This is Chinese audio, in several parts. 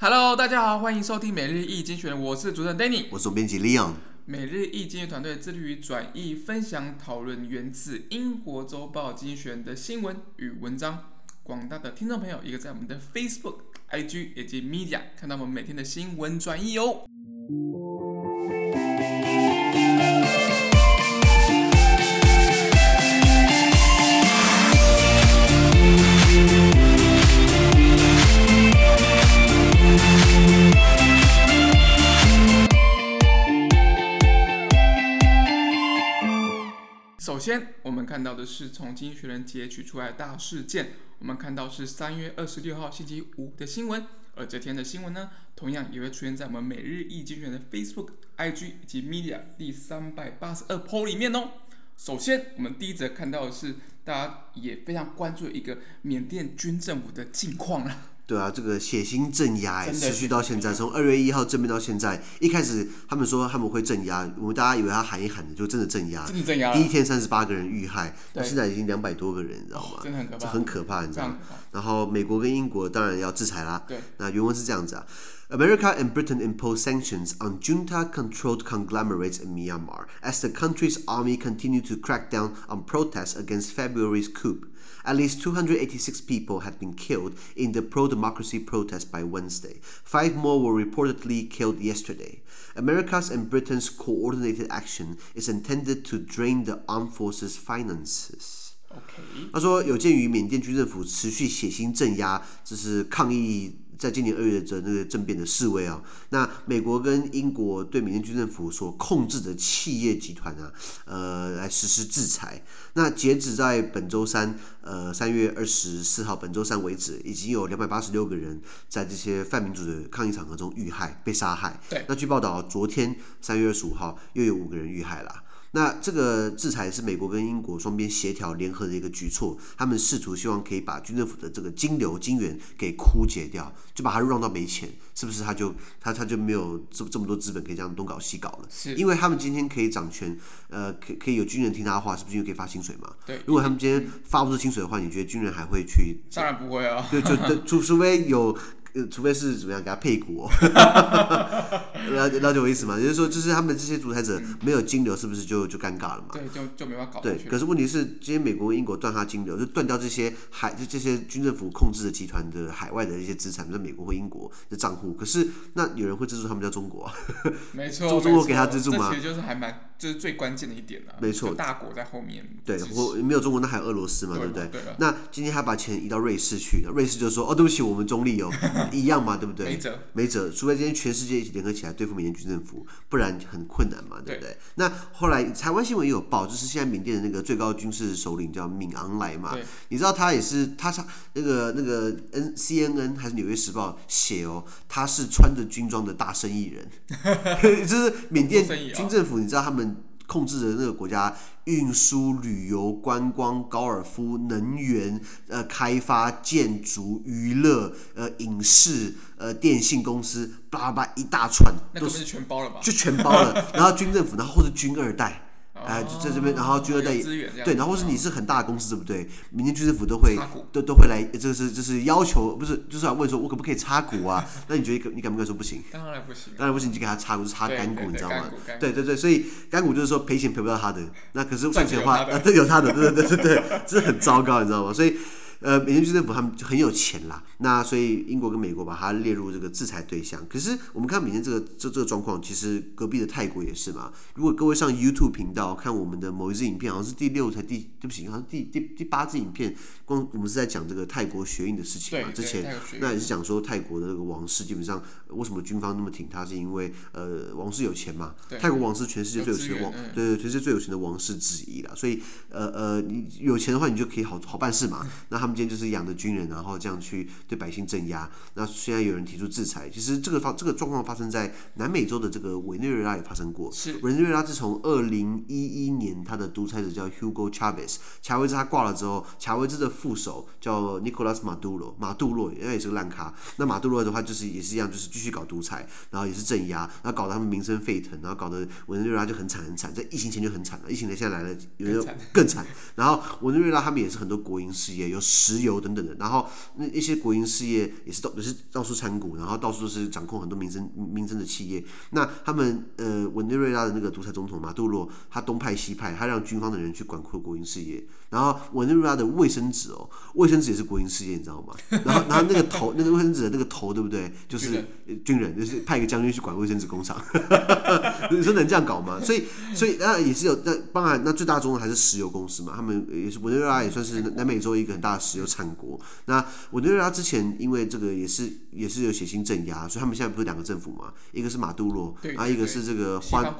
Hello，大家好，欢迎收听每日易精选，我是主持人 Danny，我是总编辑 Leon。每日易精选团队致力于转译、分享、讨论源自英国周报精选的新闻与文章。广大的听众朋友，一个在我们的 Facebook、IG 以及 Media 看到我们每天的新闻转译哦。先，我们看到的是从《经济学人》截取出来的大事件。我们看到是三月二十六号星期五的新闻，而这天的新闻呢，同样也会出现在我们每日一经选的 Facebook、IG 以及 Media 第三百八十二 p 里面哦。首先，我们第一则看到的是大家也非常关注的一个缅甸军政府的近况了。对啊，这个血腥镇压哎，持续到现在，从二月一号正面到现在，一开始他们说他们会镇压，我们大家以为他喊一喊的，就真的镇压。真的镇压。第一天三十八个人遇害，到现在已经两百多个人，你知道吗？真的很可怕。这很可怕，你知道吗？然后美国跟英国当然要制裁啦。对。那原文是这样子啊：America and Britain impose sanctions on junta-controlled conglomerates in Myanmar as the country's army continued to crack down on protests against February's coup. At least 286 people had been killed in the pro-democracy protests by Wednesday. Five more were reportedly killed yesterday. America's and Britain's coordinated action is intended to drain the armed forces' finances. Okay. 他说，有鉴于缅甸军政府持续血腥镇压，这是抗议。 在今年二月的那个政变的示威啊，那美国跟英国对缅甸军政府所控制的企业集团啊，呃，来实施制裁。那截止在本周三，呃，三月二十四号，本周三为止，已经有两百八十六个人在这些泛民主的抗议场合中遇害、被杀害。对。那据报道，昨天三月二十五号又有五个人遇害了。那这个制裁是美国跟英国双边协调联合的一个举措，他们试图希望可以把军政府的这个金流金源给枯竭掉，就把它让到没钱，是不是他就他他就没有这这么多资本可以这样东搞西搞了？是，因为他们今天可以掌权，呃，可可以有军人听他的话，是不是因为可以发薪水嘛？对。如果他们今天发不出薪水的话，你觉得军人还会去？当然不会啊。对，就除除非有。除非是怎么样给他配股哦，了了解我意思吗？也就是说，就是他们这些独裁者没有金流，是不是就就尴尬了嘛？对，就就没办法搞。对，可是问题是，今天美国、英国断他金流，就断掉这些海就这些军政府控制的集团的海外的一些资产，在美国或英国的账户。可是那有人会资助他们叫中国啊？没错，中中国给他资助吗？这其实就是还蛮，就是最关键的一点了。没错，大国在后面。对，或没有中国，那还有俄罗斯嘛？对不对？对。那今天他把钱移到瑞士去，瑞士就说：“哦，对不起，我们中立哦，一样嘛，对不对？”没辙，没辙，除非今天全世界一起联合起来对付缅甸军政府，不然很困难嘛，对不对？对，那后来台湾新闻也有报，就是现在缅甸的那个最高军事首领叫敏昂莱嘛，你知道他也是，他是那个那个 N C N N 还是纽约时报写哦，他是穿着军装的大生意人，就是缅甸军政府，你知道他们。控制着那个国家，运输、旅游、观光、高尔夫、能源、呃，开发、建筑、娱乐、呃，影视、呃，电信公司，叭叭一大串，那不是全包了吧？就全包了，然后军政府，然后或者军二代。哎，就在这边，然后军二代对，然后是你是很大的公司，对不对？缅甸军政府都会都都会来，这是这是要求，不是就是要问说，我可不可以插股啊？那你觉得你敢不敢说不行？当然不行，当然不行，你就给他插股，是插干股，你知道吗？对对对，所以干股就是说赔钱赔不到他的，那可是赚钱的话，啊，对有他的，对对对对对，这是很糟糕，你知道吗？所以。呃，缅甸军政府他们就很有钱啦，那所以英国跟美国把它列入这个制裁对象。可是我们看缅甸这个这这个状况，其实隔壁的泰国也是嘛。如果各位上 YouTube 频道看我们的某一支影片，好像是第六才第对不起，好像第第第八支影片，光我们是在讲这个泰国学运的事情嘛。之前那也是讲说泰国的这个王室基本上为什么军方那么挺他，是因为呃王室有钱嘛。泰国王室全世界最有钱的王，对对，全世界最有钱的王室之一啦。所以呃呃，你有钱的话，你就可以好好办事嘛。那他。他们今天就是养的军人，然后这样去对百姓镇压。那现在有人提出制裁，其实这个发这个状况发生在南美洲的这个委内瑞拉也发生过。是委内瑞拉自从二零一一年，他的独裁者叫 Hugo Chavez，查韦兹他挂了之后，查韦兹的副手叫 Nicolas Maduro，马杜罗，因为也是个烂咖。那马杜罗的话就是也是一样，就是继续搞独裁，然后也是镇压，然后搞得他们民生沸腾，然后搞得委内瑞拉就很惨很惨。在疫情前就很惨了，疫情前现在来了，有没有更惨？然后委内瑞拉他们也是很多国营事业有。石油等等的，然后那一些国营事业也是到也是到处参股，然后到处都是掌控很多民生民生的企业。那他们呃委内瑞拉的那个独裁总统马杜罗，他东派西派，他让军方的人去管控国营事业。然后委内瑞拉的卫生纸哦，卫生纸也是国营事业，你知道吗？然后然后那个头那个卫生纸的那个头对不对？就是军人，就是派一个将军去管卫生纸工厂。你说能这样搞吗？所以所以那也是有那当然那最大宗的还是石油公司嘛，他们也是委内瑞拉也算是南美洲一个很大的石油产国。那委内瑞拉之前因为这个也是也是有血腥镇压，所以他们现在不是两个政府嘛？一个是马杜罗，啊一个是这个欢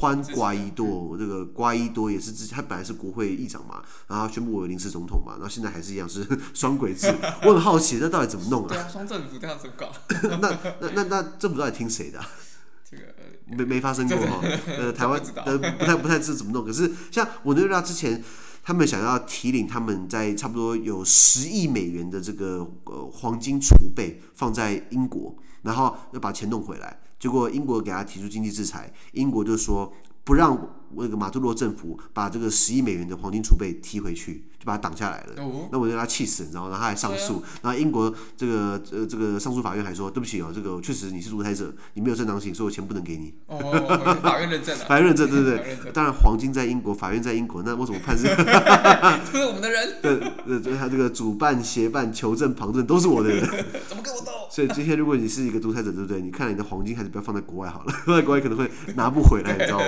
欢瓜伊多，这个瓜伊多也是之他本来是国会议长嘛。然后宣布我临时总统嘛，然后现在还是一样是 双轨制，我很好奇这到底怎么弄啊？对啊，双政府这样子搞。那那那那政府到底听谁的、啊？这个没没发生过哈。呃，台湾呃不太不太知怎么弄。可是像委内瑞拉之前，他们想要提领他们在差不多有十亿美元的这个呃黄金储备放在英国，然后要把钱弄回来，结果英国给他提出经济制裁，英国就说。不让那个马杜罗政府把这个十亿美元的黄金储备踢回去，就把它挡下来了。哦、那我就让他气死，你知道吗？然后他还上诉，啊、然后英国这个呃这个上诉法院还说，对不起哦，这个确实你是独裁者，你没有正当性，所以我钱不能给你。哦，哦法院认证了。法院认证，对对对。当然，黄金在英国，法院在英国，那我怎么判是？都是我们的人。对 对，他这个主办、协办、求证、旁证都是我的人。怎么跟我斗？所以今天如果你是一个独裁者，对不对？你看来你的黄金还是不要放在国外好了，放在国外可能会拿不回来，你知道吗？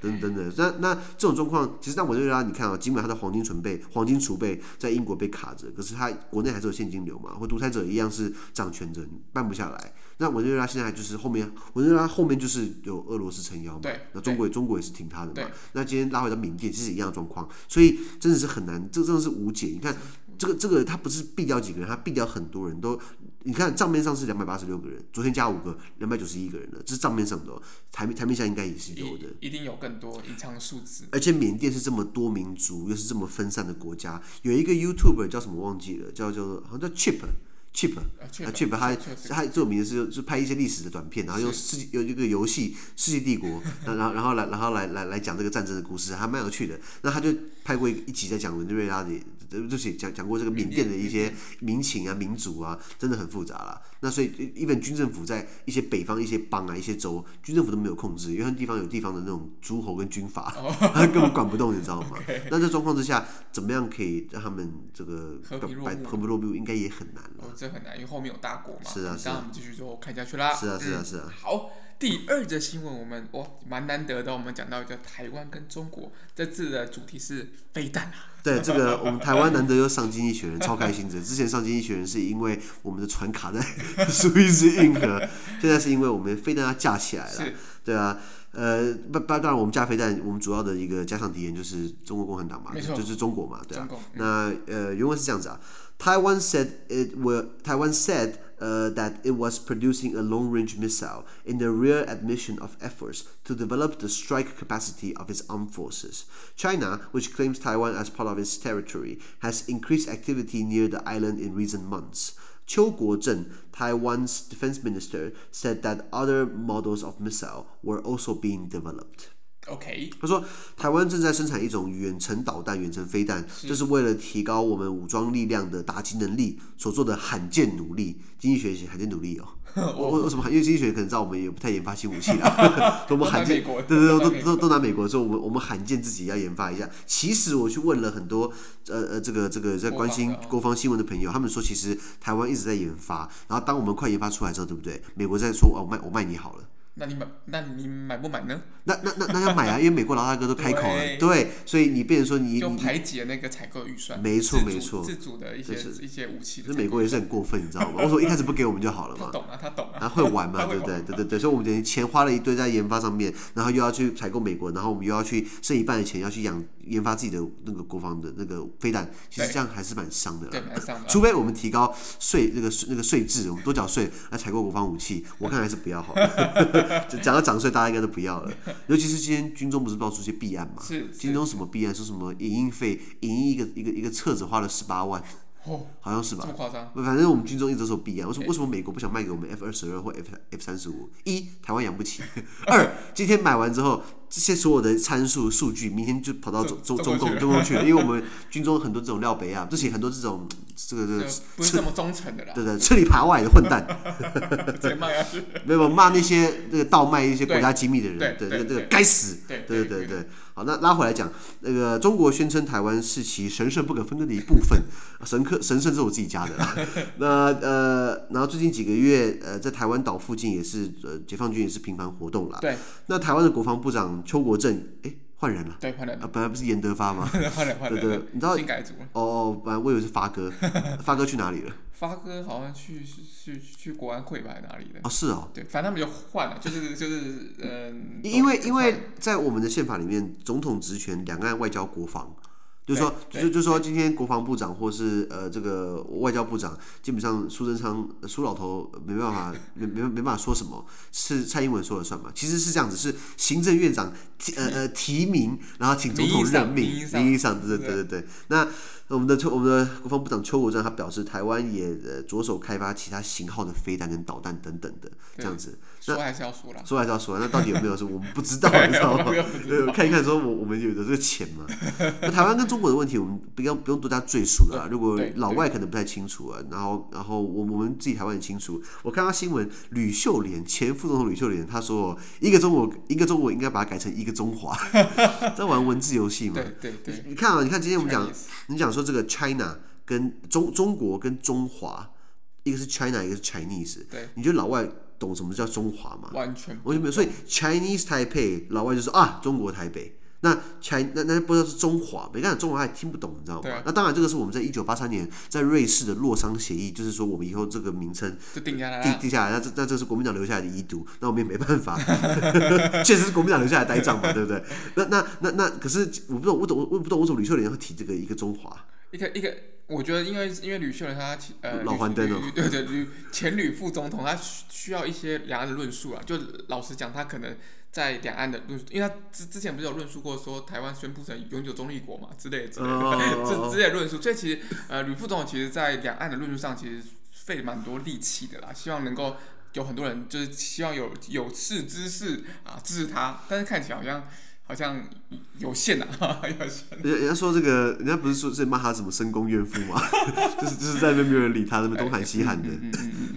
等等等。那那这种状况，其实在委内瑞拉，你看啊，尽管他的黄金储备、黄金储备在英国被卡着，可是他国内还是有现金流嘛，或独裁者一样是掌权者，办不下来。那委内瑞拉现在就是后面，委内瑞拉后面就是有俄罗斯撑腰嘛，对，那中国中国也是挺他的嘛。那今天拉回到缅甸，其实一样的状况，所以真的是很难，这真的是无解。你看这个这个，他不是毙掉几个人，他毙掉很多人都。你看账面上是两百八十六个人，昨天加五个，两百九十一个人了，这是账面上的，台面台面下应该也是有的，一定有更多隐藏数字。而且缅甸是这么多民族，又是这么分散的国家，有一个 YouTuber 叫什么忘记了，叫叫做好像叫 Chip。Chip，啊 Chip，他他最有名的是就拍一些历史的短片，然后用世有一个游戏《世纪帝国》，然后然后来然后来来来讲这个战争的故事，还蛮有趣的。那他就拍过一一集在讲委内瑞拉的，对不起，讲讲过这个缅甸的一些民情啊、民族啊，真的很复杂了。那所以，even 军政府在一些北方一些邦啊、一些州，军政府都没有控制，因为地方有地方的那种诸侯跟军阀，他根本管不动，你知道吗？那这状况之下，怎么样可以让他们这个和平落幕？应该也很难了。这很难，因为后面有大国嘛。是啊，是啊。那我们继续之后看下去啦。是啊，是啊，是啊。好，第二则新闻，我们哇，蛮难得的。我们讲到一个台湾跟中国，这次的主题是飞弹啊。对，这个我们台湾难得又上经济学人，超开心的。之前上经济学人是因为我们的船卡在 苏伊士运河，现在是因为我们飞弹要架起来了。是对啊，呃，不不，当然我们架飞弹，我们主要的一个假想敌人就是中国共产党嘛，错就是中国嘛，对啊。嗯、那呃，原文是这样子啊。Taiwan said it will. Taiwan said uh, that it was producing a long-range missile in the rear admission of efforts to develop the strike capacity of its armed forces. China, which claims Taiwan as part of its territory, has increased activity near the island in recent months. Qiu Guozhen, Taiwan's defense minister, said that other models of missile were also being developed. OK，他说台湾正在生产一种远程导弹、远程飞弹，这是，为了提高我们武装力量的打击能力所做的罕见努力。经济学习罕见努力哦。我 为什么？因为经济学可能知道我们也不太研发新武器啦。我们罕见，对对对，都都都拿美国，所以我们我们罕见自己要研发一下。其实我去问了很多呃呃这个这个在关心国防新闻的朋友，他们说其实台湾一直在研发，然后当我们快研发出来之后，对不对？美国在说哦，卖我卖你好了。那你买，那你买不买呢？那那那那要买啊，因为美国老大哥都开口了，对，对，所以你变成说你就排挤了那个采购预算，没错没错，自主的一些一些武器。这美国也是很过分，你知道吗？我说一开始不给我们就好了嘛。他懂啊，他懂啊。然后会玩嘛，对不对？对对对，所以我们等于钱花了一堆在研发上面，然后又要去采购美国，然后我们又要去剩一半的钱要去养研发自己的那个国防的那个飞弹，其实这样还是蛮伤的。对，蛮伤的。除非我们提高税那个那个税制，我们多缴税来采购国防武器，我看还是不要好。就 讲到涨。税大家应该都不要了，尤其是今天军中不是爆出一些弊案嘛？是，军中什么弊案？说什么影印费，影印一个一个一个册子花了十八万，哦，好像是吧？这么夸张？反正我们军中一直都说弊案。为什么？为什么美国不想卖给我们 F 二十二或 F F 三十五？一，台湾养不起；二，今天买完之后。这些所有的参数数据，明天就跑到中中中共中共去了，因为我们军中很多这种料北啊，而且很多这种这个这个不是这么忠诚的啦，对对，吃里扒外的混蛋，没有骂那些那个盗卖一些国家机密的人，对对这个该死，对对对对。好，那拉回来讲，那个中国宣称台湾是其神圣不可分割的一部分，神科神圣是我自己加的啦。那呃，然后最近几个月，呃，在台湾岛附近也是，呃，解放军也是频繁活动了。对。那台湾的国防部长邱国正，哎，换人了。对，换人了。啊，本来不是严德发吗？换人，换人。对对，你知道？新改组了。哦哦，本来我以为是发哥，发哥去哪里了？发哥好像去去去国安会吧，哪里的？哦，是哦。对，反正他们就换了，就是就是嗯。因为因为在我们的宪法里面，总统职权两岸外交国防，就是说就就说今天国防部长或是呃这个外交部长，基本上苏贞昌苏老头没办法没没没办法说什么，是蔡英文说了算嘛？其实是这样子，是行政院长提呃呃提名，然后请总统任命，名义上对对对对对，那。我们的邱，我们的国防部长邱国正他表示，台湾也呃着手开发其他型号的飞弹跟导弹等等的这样子。说还是要说了，说还是要说，那到底有没有说我们不知道，你知道吗？看一看，说我我们有的这个钱嘛。那台湾跟中国的问题，我们不用不用多加赘述了。如果老外可能不太清楚啊，然后然后我我们自己台湾也清楚。我看到新闻，吕秀莲前副总统吕秀莲他说，一个中国一个中国应该把它改成一个中华，在玩文字游戏嘛。对对对。你看啊，你看今天我们讲，你讲说这个 China 跟中中国跟中华，一个是 China，一个是 Chinese。对。你觉得老外？懂什么叫中华吗？完全完全没有。所以 Chinese Taipei 老外就说啊，中国台北。那 China 那那不知道是中华，没看中华还听不懂，你知道吗？啊、那当然，这个是我们在一九八三年在瑞士的洛桑协议，就是说我们以后这个名称就定下来，定定下来。那这那这是国民党留下来的遗毒，那我们也没办法，确实是国民党留下来呆账嘛，对不对？那那那那可是我不懂，我懂我不懂，为什么吕秀莲会提这个一个中华？一个一个。我觉得，因为因为吕秀莲他呃，老黄灯哦，对对吕前吕副总统，他需要一些两岸的论述啊。就老实讲，他可能在两岸的论述，因为他之之前不是有论述过说台湾宣布成永久中立国嘛之类之类的，这之类论述。所以其实呃，吕副总统其实在两岸的论述上其实费蛮多力气的啦，希望能够有很多人就是希望有有识之士啊支持他，但是看起来好像。好像有限呐，有限。人人家说这个，人家不是说是骂他什么深宫怨妇吗？就是就是在那边没有人理他，那边东喊西喊的。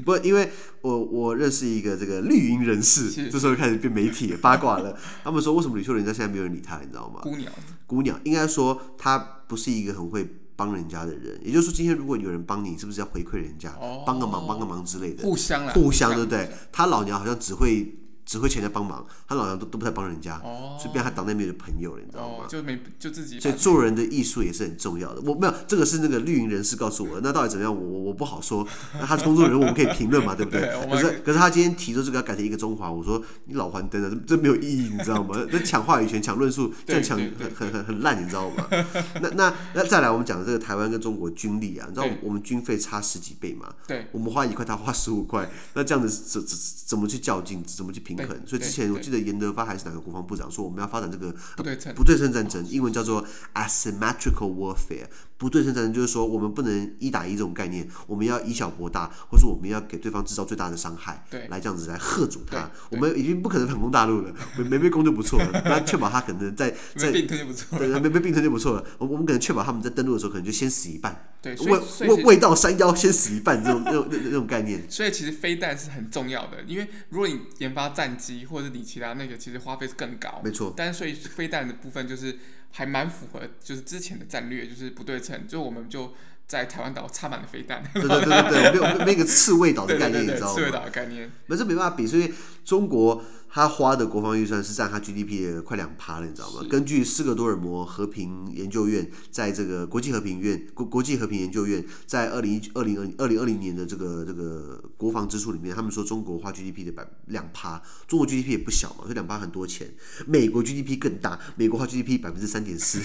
不，因为我我认识一个这个绿营人士，这时候开始变媒体八卦了。他们说，为什么吕秀莲在现在没有人理他？你知道吗？姑娘，姑娘，应该说他不是一个很会帮人家的人。也就是说，今天如果有人帮你，是不是要回馈人家，帮个忙，帮个忙之类的？互相互相，对不对？他老娘好像只会。只会请人家帮忙，他老娘都都不太帮人家，所以变他党内没有朋友了，你知道吗？就没就自己。所以做人的艺术也是很重要的。我没有这个是那个绿营人士告诉我的，那到底怎么样？我我我不好说。那他是工作人物，我们可以评论嘛，对不对？可是可是他今天提出这个要改成一个中华，我说你老还灯了，这没有意义，你知道吗？那抢话语权、抢论述，这样抢很很很很烂，你知道吗？那那那再来，我们讲的这个台湾跟中国军力啊，你知道我们军费差十几倍嘛？对，我们花一块，他花十五块，那这样子怎怎怎么去较劲？怎么去平衡？所以之前。我记得严德发还是哪个国防部长说，我们要发展这个不对称不对称战争，英文叫做 asymmetrical warfare。不对称战争就是说，我们不能一打一这种概念，我们要以小博大，或者说我们要给对方制造最大的伤害，对，来这样子来吓阻他。我们已经不可能反攻大陆了，没没被攻就不错了，那确保他可能在在并吞就不错，对，没被并吞就不错了。我我们可能确保他们在登陆的时候，可能就先死一半，对，未未未到山腰先死一半这种这种那种概念。所以其实飞弹是很重要的，因为如果你研发战机或者你其他那个，其实花费是更高，没错。但是所以飞弹的部分就是。还蛮符合，就是之前的战略，就是不对就我们就在台湾岛插满了飞弹。对对对对对，没有那个刺猬岛的概念，你知道吗？刺猬岛的概念，那这没办法比，所以中国。他花的国防预算是占他 GDP 的快两趴了，你知道吗？根据斯德哥尔摩和平研究院在这个国际和平院国国际和平研究院在二零一二零二二零二零年的这个这个国防支出里面，他们说中国花 GDP 的百两趴，中国 GDP 也不小嘛，所以两趴很多钱。美国 GDP 更大，美国花 GDP 百分之三点四，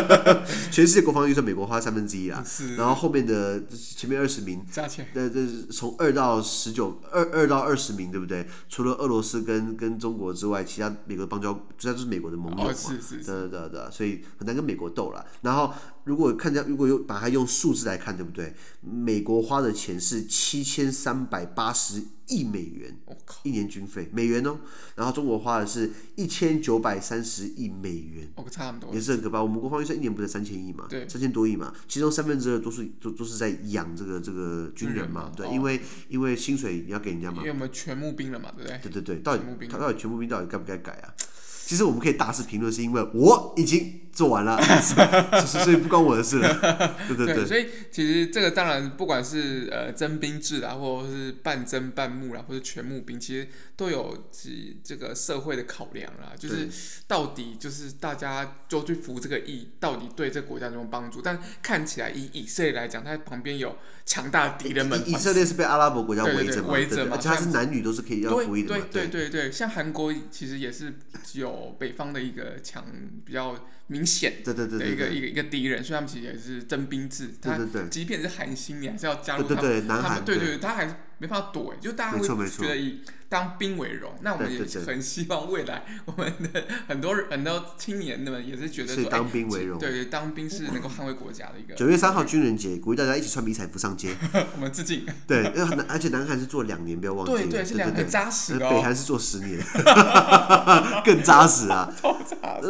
全世界国防预算美国花三分之一啦。然后后面的前面二十名，加钱，呃，这是从二到十九，二二到二十名，对不对？除了俄罗斯跟跟中国之外，其他美国邦交，主要就是美国的盟友嘛，对对对对，所以很难跟美国斗了。然后如果看见如果有把它用数字来看，对不对？美国花的钱是七千三百八十亿美元，一年军费美元哦。然后中国花的是一千九百三十亿美元，差很多，也是很可怕。我们国防预算一年不是三千亿嘛？对，三千多亿嘛，其中三分之二都是都都是在养这个这个军人嘛，对，因为因为薪水你要给人家嘛。因为我们全募兵了嘛，对不对？对对对，到底他到底全募兵到底该不该改啊？其实我们可以大肆评论，是因为我已经做完了，所以不关我的事了。对对对，对，所以其实这个当然不管是呃征兵制啊，或者是半征半募啦，或者全募兵，其实都有其这个社会的考量啦。就是到底就是大家就去服这个役，到底对这个国家有什么帮助？但看起来以以色列来讲，它旁边有强大的敌人们。以色列是被阿拉伯国家围着嘛？围着嘛？而且它是男女都是可以要服役的嘛？对对对对，像韩国其实也是有。北方的一个强比较明显的一个一个一个敌人，所以他们其实也是征兵制。他即便是韩星，你还是要加入他们。他们对对，他还是没办法躲，就大家会觉得以当兵为荣。那我们也很希望未来 我们的很多很多青年们也是觉得是，当兵为荣。对，当兵是能够捍卫国家的一个。九月三号军人节，鼓励大家一起穿迷彩服上街。我们致敬。对，因为而且南韩是做两年，不要忘记。对对，是两年扎实。北韩是做十年，更扎实啊！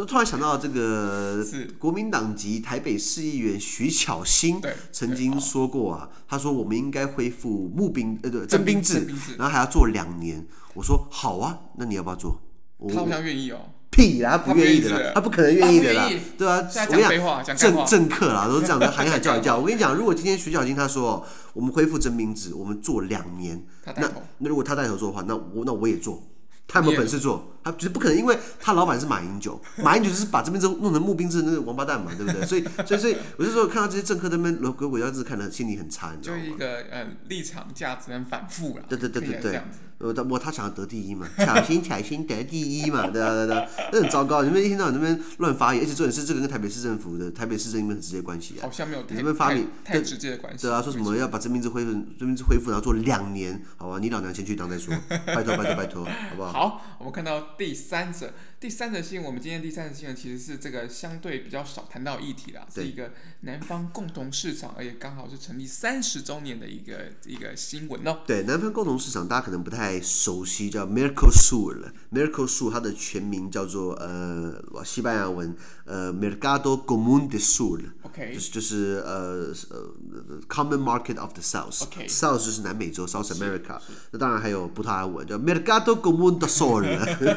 突然想到这个，国民党籍台北市议员徐巧芯曾经说过啊，他说我们应该恢复募兵呃对征兵制，然后还要做两年。我说好啊，那你要不要做？他好像愿意哦。屁啦，他不愿意的啦，他不可能愿意的啦，对吧？我跟你讲，政政客啦，都是这样的，喊一喊叫一叫。我跟你讲，如果今天徐小金他说我们恢复征兵制，我们做两年，那那如果他带头做的话，那我那我也做。他有没有本事做？他绝对不可能，因为他老板是马英九，马英九就是把这边都弄成募兵制那个王八蛋嘛，对不对？所以，所以，所以，我就说看到这些政客在那边鬼鬼祟祟，看的心里很差，你知道吗？就一个呃立场价值很反复了。对对对对对。呃，他我他想要得第一嘛，抢先抢先得第一嘛，对啊对对，那很糟糕。你们一天到晚那边乱发言，而且重点是这个跟台北市政府的台北市政府很直接关系啊。好像没有。你们发明太直接的关系。对啊，说什么要把征兵制恢复，征兵制恢复，然后做两年，好吧？你老娘先去当再说，拜托拜托拜托，好不好？好，我们看到第三者。第三则新闻，我们今天第三则新闻其实是这个相对比较少谈到议题啦，是一个南方共同市场，而且刚好是成立三十周年的一个一个新闻哦。对，南方共同市场大家可能不太熟悉，叫 Mercosur 了。Mercosur 它的全名叫做呃西班牙文呃 Mercado Común del Sur，OK，就是就是呃呃 Common Market of the South，South 就是南美洲 South America，那当然还有葡萄牙文叫 Mercado Común del Sur，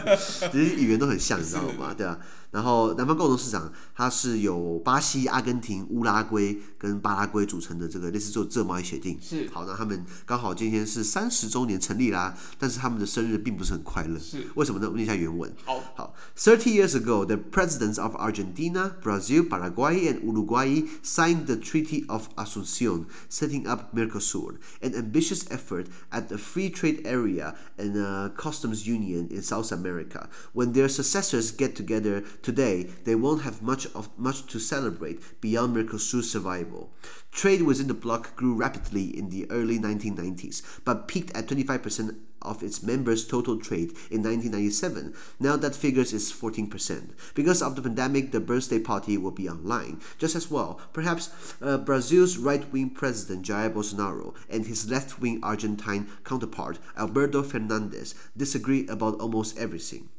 其实语言都很。像你知道吗？对啊。然后南方共同市场，它是由巴西、阿根廷、乌拉圭跟巴拉圭组成的这个类似做自由贸易协定。是。好，那他们刚好今天是三十周年成立啦，但是他们的生日并不是很快乐。是。为什么呢？我念一下原文。好。好。Thirty years ago, the presidents of Argentina, Brazil, Paraguay, and Uruguay signed the Treaty of Asunción, setting up Mercosur, an ambitious effort at a free trade area and a customs union in South America. When their successors get together Today, they won't have much of much to celebrate beyond Mercosur's survival. Trade within the bloc grew rapidly in the early 1990s, but peaked at 25% of its members' total trade in 1997. Now that figure is 14%. Because of the pandemic, the birthday party will be online. Just as well, perhaps uh, Brazil's right-wing president Jair Bolsonaro and his left-wing Argentine counterpart Alberto Fernandez disagree about almost everything.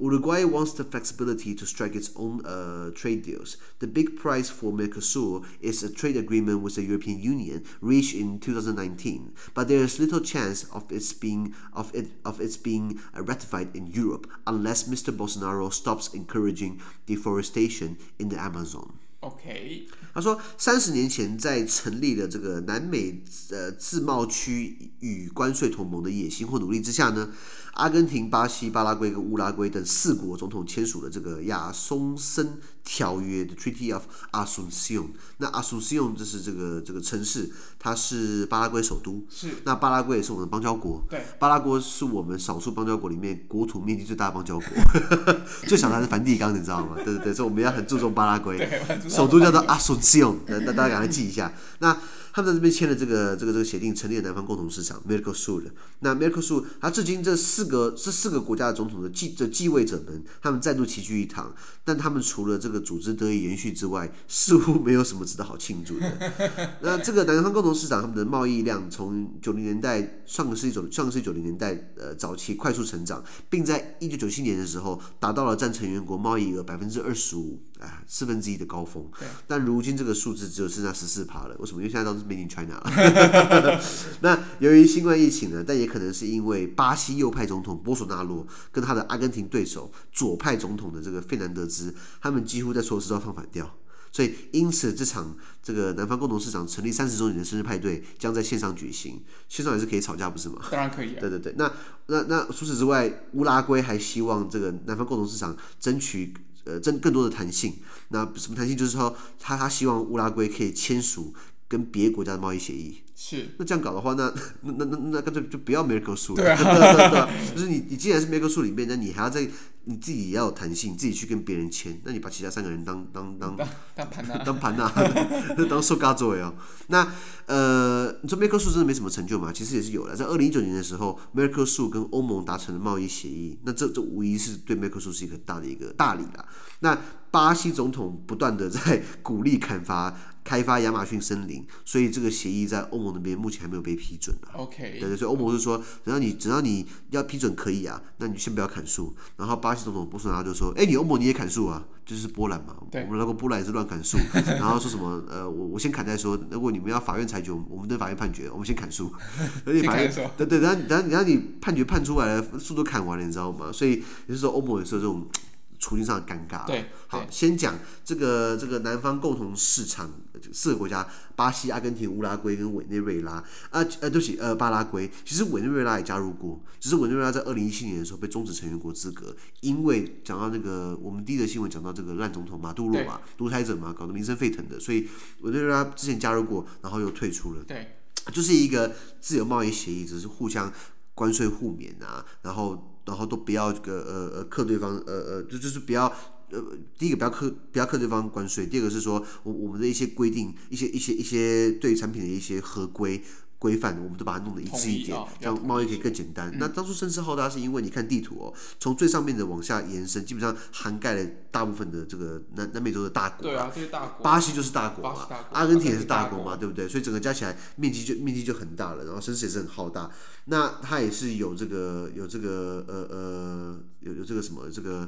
Uruguay wants the flexibility to strike its own uh, trade deals. The big prize for Mercosur is a trade agreement with the European Union reached in 2019, but there is little chance of its being of it of its being uh, ratified in Europe unless Mr. Bolsonaro stops encouraging deforestation in the Amazon. OK，他说，三十年前在成立了这个南美呃自贸区与关税同盟的野心或努力之下呢， 阿根廷、巴西、巴拉圭跟乌拉圭等四国总统签署了这个亚松森条约的 Treaty of Asunción。那 Asunción 就是这个这个城市，它是巴拉圭首都。是。那巴拉圭也是我们的邦交国。对。巴拉圭是我们少数邦交国里面国土面积最大的邦交国，最小的还是梵蒂冈，你知道吗？对对对，所以我们要很注重巴拉圭。首都叫做 Asunción，那大家赶快记一下。那。他们在这边签了这个这个这个协定，成立了南方共同市场 Mercosur。那 Mercosur，它至今这四个这四个国家的总统的继的继位者们，他们再度齐聚一堂。但他们除了这个组织得以延续之外，似乎没有什么值得好庆祝的。那这个南方共同市场他们的贸易量从九零年代上个世纪九上个世纪九零年代呃早期快速成长，并在一九九七年的时候达到了占成员国贸易额百分之二十五啊四分之一的高峰。但如今这个数字只有剩下十四趴了。为什么？因为现在都是 Made in China 了。那由于新冠疫情呢，但也可能是因为巴西右派总统波索纳罗跟他的阿根廷对手左派总统的这个费南德兹，他们几乎在所有事都要放反调。所以，因此这场这个南方共同市场成立三十周年的生日派对将在线上举行。线上也是可以吵架，不是吗？当然可以、啊。对对对，那那那除此之外，乌拉圭还希望这个南方共同市场争取呃增更多的弹性。那什么弹性？就是说，他他希望乌拉圭可以签署跟别的国家的贸易协议。是。那这样搞的话，那那那那那干脆就不要梅克数了。对啊。对对对，就是你你既然是梅克数里面，那你还要在。你自己也要有弹性，自己去跟别人签。那你把其他三个人当当当当盘呐，当盘呐，当受嘎 作为哦。那呃，你说梅克数真的没什么成就吗？其实也是有的。在二零一九年的时候，梅克数跟欧盟达成了贸易协议，那这这无疑是对梅克数是一个很大的一个大礼啦。那巴西总统不断的在鼓励砍伐。开发亚马逊森林，所以这个协议在欧盟那边目前还没有被批准啊。OK，对对，所以欧盟是说，只要你只要你要批准可以啊，那你先不要砍树。然后巴西总统波索纳就说：“哎，你欧盟你也砍树啊？就是波兰嘛，我们那个波兰也是乱砍树。然后说什么？呃，我我先砍再说。如果你们要法院裁决，我们等法院判决，我们 先砍树。而且法院对对，然后然后然后你判决判出来了，树都砍完了，你知道吗？所以也就是说，欧盟也是有这种。处境上的尴尬。对，好，先讲这个这个南方共同市场四个国家：巴西、阿根廷、乌拉圭跟委内瑞拉。啊呃，对不起，呃，巴拉圭。其实委内瑞拉也加入过，只是委内瑞拉在二零一七年的时候被终止成员国资格，因为讲到那个我们第一则新闻讲到这个烂总统马杜罗嘛，独裁者嘛，搞得民生沸腾的，所以委内瑞拉之前加入过，然后又退出了。对，就是一个自由贸易协议，只是互相关税互免啊，然后。然后都不要这个呃呃克对方呃呃就就是不要呃第一个不要克不要克对方关税，第二个是说我我们的一些规定一些一些一些对产品的一些合规规范，我们都把它弄得一致一点，这样贸易可以更简单。嗯、那当初声势浩大是因为你看地图哦，从最上面的往下延伸，基本上涵盖了大部分的这个南南美洲的大国。对啊，这些大国。巴西就是大国嘛，阿根廷也是大国嘛，对不对？所以整个加起来面积就面积就很大了，然后声势也是很浩大。那它也是有这个有这个呃呃有有这个什么这个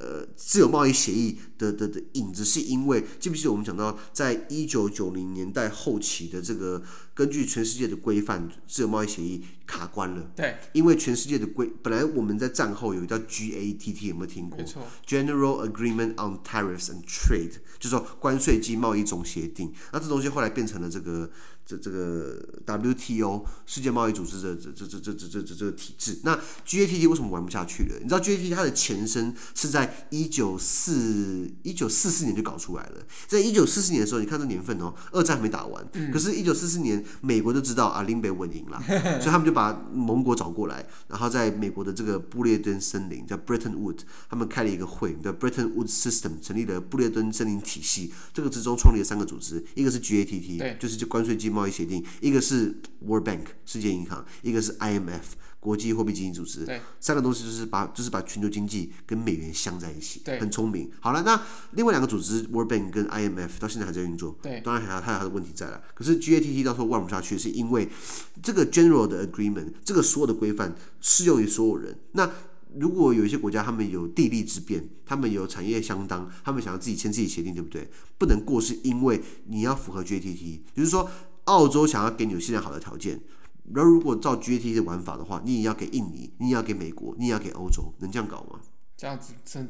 呃自由贸易协议的的的影子，是因为记不记得我们讲到，在一九九零年代后期的这个根据全世界的规范，自由贸易协议卡关了。对，因为全世界的规本来我们在战后有一个叫 GATT，有没有听过？没错，General Agreement on Tariffs and Trade，就是说关税及贸易总协定。那这东西后来变成了这个。这这个 WTO 世界贸易组织的这这这这这这这这个体制，那 GATT 为什么玩不下去了？你知道 GATT 它的前身是在一九四一九四四年就搞出来了，在一九四四年的时候，你看这年份哦，二战还没打完，可是，一九四四年美国就知道啊，林北稳赢了，所以他们就把盟国找过来，然后在美国的这个布列顿森林叫 Bretton Woods，他们开了一个会叫 Bretton Woods System，成立了布列顿森林体系，这个之中创立了三个组织，一个是 GATT，就是就关税经贸。贸易协定，一个是 World Bank 世界银行，一个是 IMF 国际货币基金组织。对，三个东西就是把就是把全球经济跟美元镶在一起。对，很聪明。好了，那另外两个组织 World Bank 跟 IMF 到现在还在运作。对，当然还有它有它的问题在了。可是 GATT 到时候玩不下去，是因为这个 General 的 Agreement 这个所有的规范适用于所有人。那如果有一些国家他们有地利之便，他们有产业相当，他们想要自己签自己协定，对不对？不能过是因为你要符合 GATT，就是说。澳洲想要给纽西兰好的条件，然后如果照 GATT 的玩法的话，你也要给印尼，你也要给美国，你也要给欧洲，能这样搞吗？这样子真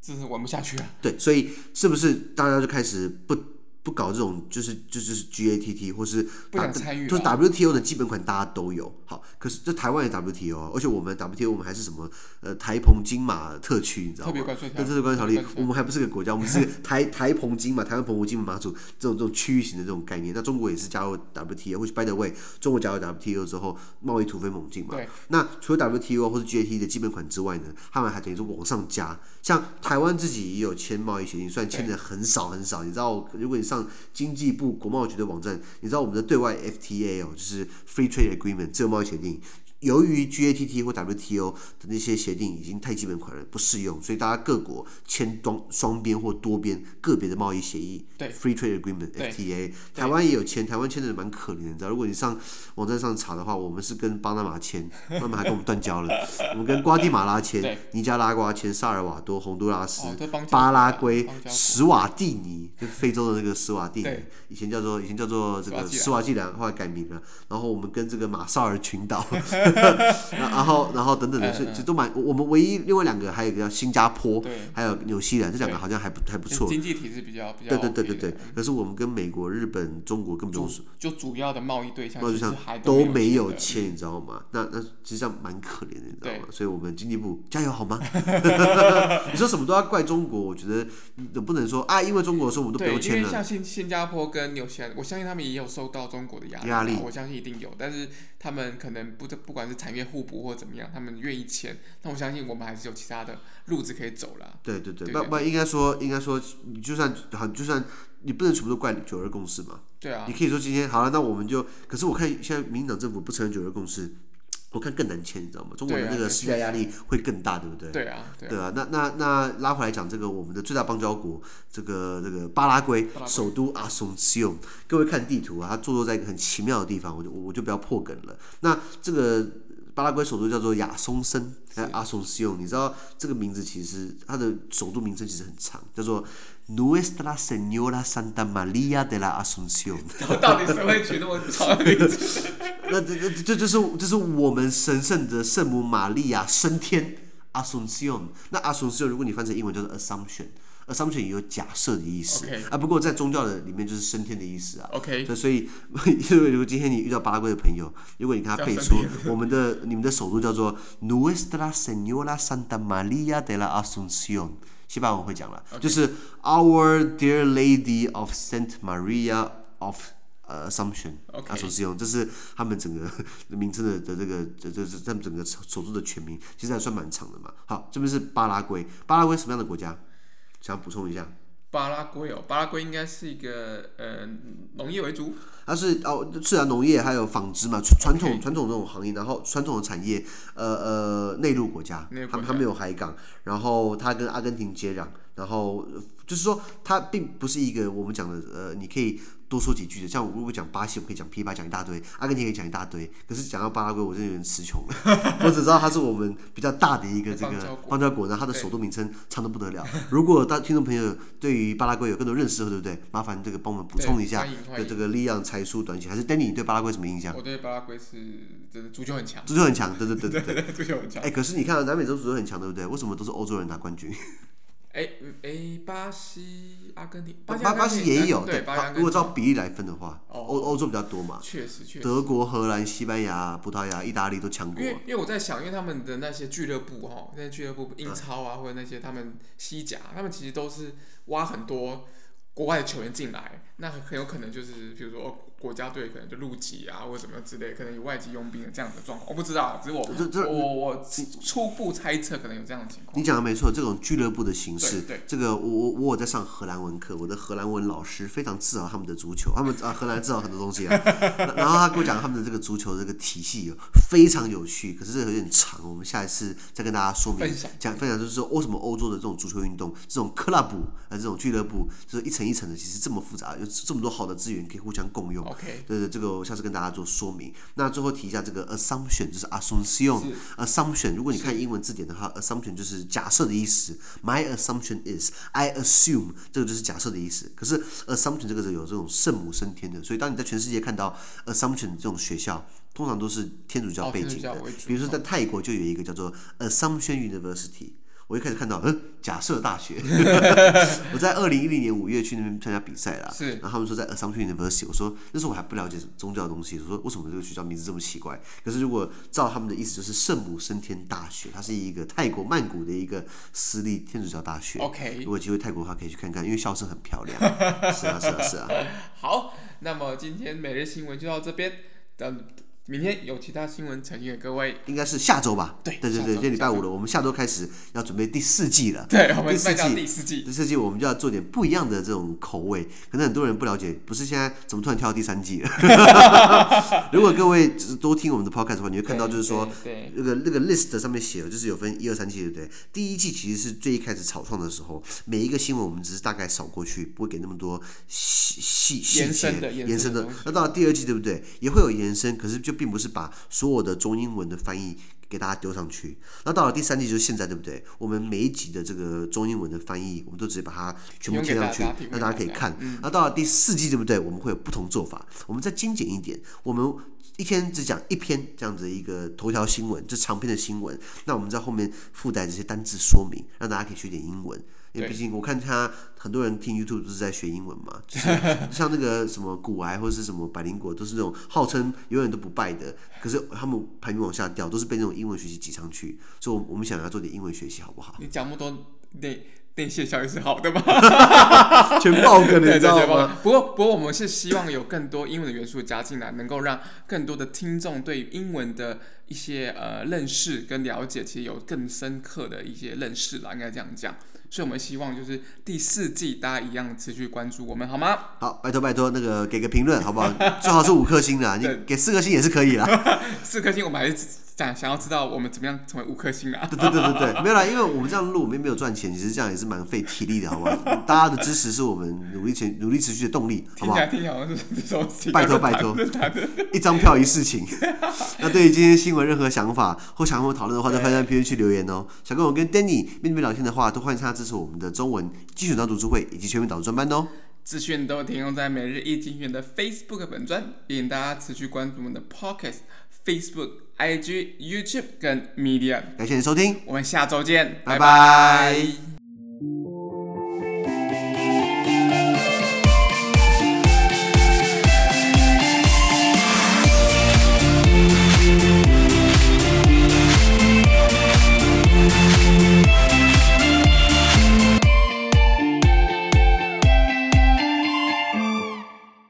真是玩不下去啊！对，所以是不是大家就开始不？不搞这种就是就是 GATT 或是不想参与，就是 WTO 的基本款大家都有。好，可是这台湾也 WTO，而且我们 WTO 我们还是什么呃台澎金马特区，你知道吗？特别关税条例，特别关税条例，我们还不是个国家，我们是 台台澎金马，台湾澎湖金门马祖这种这种区域型的这种概念。那中国也是加入 WTO，或者 by the way，中国加入 WTO 之后，贸易突飞猛进嘛。那除了 WTO 或者 GATT 的基本款之外呢，他们还等于说往上加，像台湾自己也有签贸易协定，虽然签的很少很少，你知道，如果你上经济部国贸局的网站，你知道我们的对外 FTA 哦，就是 Free Trade Agreement 自由贸易协定，由于 GATT 或 WTO 的那些协定已经太基本款了，不适用，所以大家各国签双双边或多边个别的贸易协议对，Free Trade Agreement（FTA）。台湾也有签，台湾签的蛮可怜的，你知道，如果你上网站上查的话，我们是跟巴拿马签，巴拿马还跟我们断交了。我们跟瓜地马拉签，尼加拉瓜签，萨尔瓦多、洪都拉斯、哦、巴拉圭、史瓦蒂尼，就非洲的那个史瓦蒂尼，以前叫做以前叫做这个史瓦济兰，后来改名了。然后我们跟这个马绍尔群岛。然后，然后等等的，是其实都蛮。我们唯一另外两个还有一个叫新加坡，还有纽西兰，这两个好像还不还不错。经济体制比较比较。对对对对对。可是我们跟美国、日本、中国根本就就主要的贸易对象，贸易上都没有签，你知道吗？那那实际上蛮可怜的，你知道吗？所以我们经济部加油好吗？你说什么都要怪中国，我觉得你不能说啊，因为中国的时候我们都不用签了。因为像新新加坡跟纽西兰，我相信他们也有受到中国的压力，压力，我相信一定有，但是他们可能不不管是产业互补或怎么样，他们愿意签，那我相信我们还是有其他的路子可以走了。对对对，不不应该说应该说，你就算很，就算你不能全部都怪九二共识嘛。对啊。你可以说今天好了，那我们就，可是我看现在民进党政府不承认九二共识。我看更难签，你知道吗？中国的那个施加压力会更大，对不对？对啊，对啊。那那那拉回来讲，这个我们的最大邦交国，这个这个巴拉圭首都阿松西翁，各位看地图啊，它坐落在一个很奇妙的地方，我就我就不要破梗了。那这个巴拉圭首都叫做亚松森，阿松西翁，你知道这个名字其实它的首都名称其实很长，叫做 Nuestra Señora Santa María de la Asunción。到底谁会取那么长的名字？那这这这就是这是我们神圣的圣母玛利亚升天，Assumption。那 Assumption 如果你翻成英文就是 Assumption，Assumption 也有假设的意思.啊。不过在宗教的里面就是升天的意思啊。OK。所以因为，如果今天你遇到巴拉圭的朋友，如果你跟他背出我们的你们的首都叫做 Nuestra Señora Santa María de la Asunción，西班牙文会讲了.就是 Our Dear Lady of Saint Maria of。呃，Assumption，他所使用，这是他们整个名称的的这个，这这是他们整个首都的全名，其实还算蛮长的嘛。好，这边是巴拉圭，巴拉圭什么样的国家？想补充一下。巴拉圭哦，巴拉圭应该是一个呃农业为主。它是哦，是啊，农业还有纺织嘛，传统传.统这种行业，然后传统的产业，呃呃，内陆国家，他们他没有海港，然后它跟阿根廷接壤，然后就是说它并不是一个我们讲的呃，你可以。多说几句的，像我如果讲巴西，我可以讲噼啪讲一大堆，阿根廷可以讲一大堆，可是讲到巴拉圭，我真的有点词穷了。我只知道它是我们比较大的一个这个邦交国，然后它的首都名称长得不得了。如果大听众朋友对于巴拉圭有更多认识，对不对？麻烦这个帮我们补充一下的这个力量才疏短浅，还是 Danny 你对巴拉圭什么印象？我对巴拉圭是真的足球很强，足球很强，对对对对对，足球很强。哎，可是你看南美洲足球很强，对不对？为什么都是欧洲人拿冠军？哎哎，巴西、阿根廷，巴巴巴西也有，对，如果照比例来分的话，欧欧洲比较多嘛，确实确实，德国、荷兰、西班牙、葡萄牙、意大利都强过。因为因为我在想，因为他们的那些俱乐部哈，那些俱乐部英超啊，或者那些他们西甲，他们其实都是挖很多国外的球员进来，那很有可能就是，比如说。国家队可能就入籍啊，或者什么之类，可能有外籍佣兵的这样的状况，我不知道，只是我这这我我初步猜测可能有这样的情况。你讲的没错，这种俱乐部的形式，对，对这个我我我有在上荷兰文课，我的荷兰文老师非常自豪他们的足球，他们啊荷兰自豪很多东西啊，然后他跟我讲他们的这个足球这个体系非常有趣，可是这个有点长，我们下一次再跟大家说明讲分，分享就是说为什么欧洲的这种足球运动，这种 club 啊这种俱乐部就是一层一层的，其实这么复杂，有这么多好的资源可以互相共用。OK，对对，这个我下次跟大家做说明。那最后提一下这个 assumption，就是 assumption。assumption，如果你看英文字典的话，assumption 就是假设的意思。My assumption is I assume，这个就是假设的意思。可是 assumption 这个是有这种圣母升天的，所以当你在全世界看到 assumption 这种学校，通常都是天主教背景的。比如说在泰国就有一个叫做 Assumption University。我一开始看到，嗯，假设大学。我在二零一零年五月去那边参加比赛啦，是。然后他们说在 Assumption University，我说那时候我还不了解宗教的东西，我说为什么这个学校名字这么奇怪？可是如果照他们的意思，就是圣母升天大学，它是一个泰国曼谷的一个私立天主教大学。OK，如果有机会泰国的话，可以去看看，因为校舍很漂亮。是啊，是啊，是啊。好，那么今天每日新闻就到这边。等明天有其他新闻呈现给各位，应该是下周吧？对对对对，今天礼拜五了，我们下周开始要准备第四季了。对，我们迈向第四季。第四季我们就要做点不一样的这种口味，可能很多人不了解，不是现在怎么突然跳到第三季了？如果各位多听我们的 podcast 的话，你会看到就是说，那个那个 list 上面写的就是有分一二三季，对不对？第一季其实是最一开始草创的时候，每一个新闻我们只是大概扫过去，不会给那么多细细细节延伸的。那到了第二季，对不对？也会有延伸，可是就并不是把所有的中英文的翻译给大家丢上去。那到了第三季，就是现在，对不对？我们每一集的这个中英文的翻译，我们都直接把它全部贴上去，让大家可以看。那到了第四季，对不对？我们会有不同做法，我们再精简一点，我们一天只讲一篇这样子一个头条新闻，这长篇的新闻。那我们在后面附带这些单字说明，让大家可以学点英文。因为毕竟我看他很多人听 YouTube 都是在学英文嘛，就是 像那个什么古癌或者是什么百灵果，都是那种号称永远都不败的，可是他们排名往下掉，都是被那种英文学习挤上去。所以，我们想要做点英文学习，好不好？你讲那么多内内线消息是好的吗？全爆梗，你知道吗？不过，不过我们是希望有更多英文的元素加进来，能够让更多的听众对英文的一些呃认识跟了解，其实有更深刻的一些认识啦，应该这样讲。所以，我们希望就是第四季大家一样持续关注我们，好吗？好，拜托拜托，那个给个评论，好不好？最好是五颗星的，你给四颗星也是可以啦。四颗星，我们还是想想要知道我们怎么样成为五颗星啊？对对对对对，没有啦，因为我们这样录，我们没有赚钱，其实这样也是蛮费体力的，好不好？大家的支持是我们努力前努力持续的动力，好不好？听起来好像是拜托拜托，一张票一事情。那对于今天新闻任何想法或想和我讨论的话，都欢迎在评论区留言哦。想跟我跟 Danny 面对面聊天的话，都欢迎参加。支持我们的中文精选导读书会以及全民导读专班哦。资讯都提供在每日一精选的 Facebook 本专，也请大家持续关注我们的 Podcast、facebook ig youtube 跟 media 感谢你收听我们下周见拜拜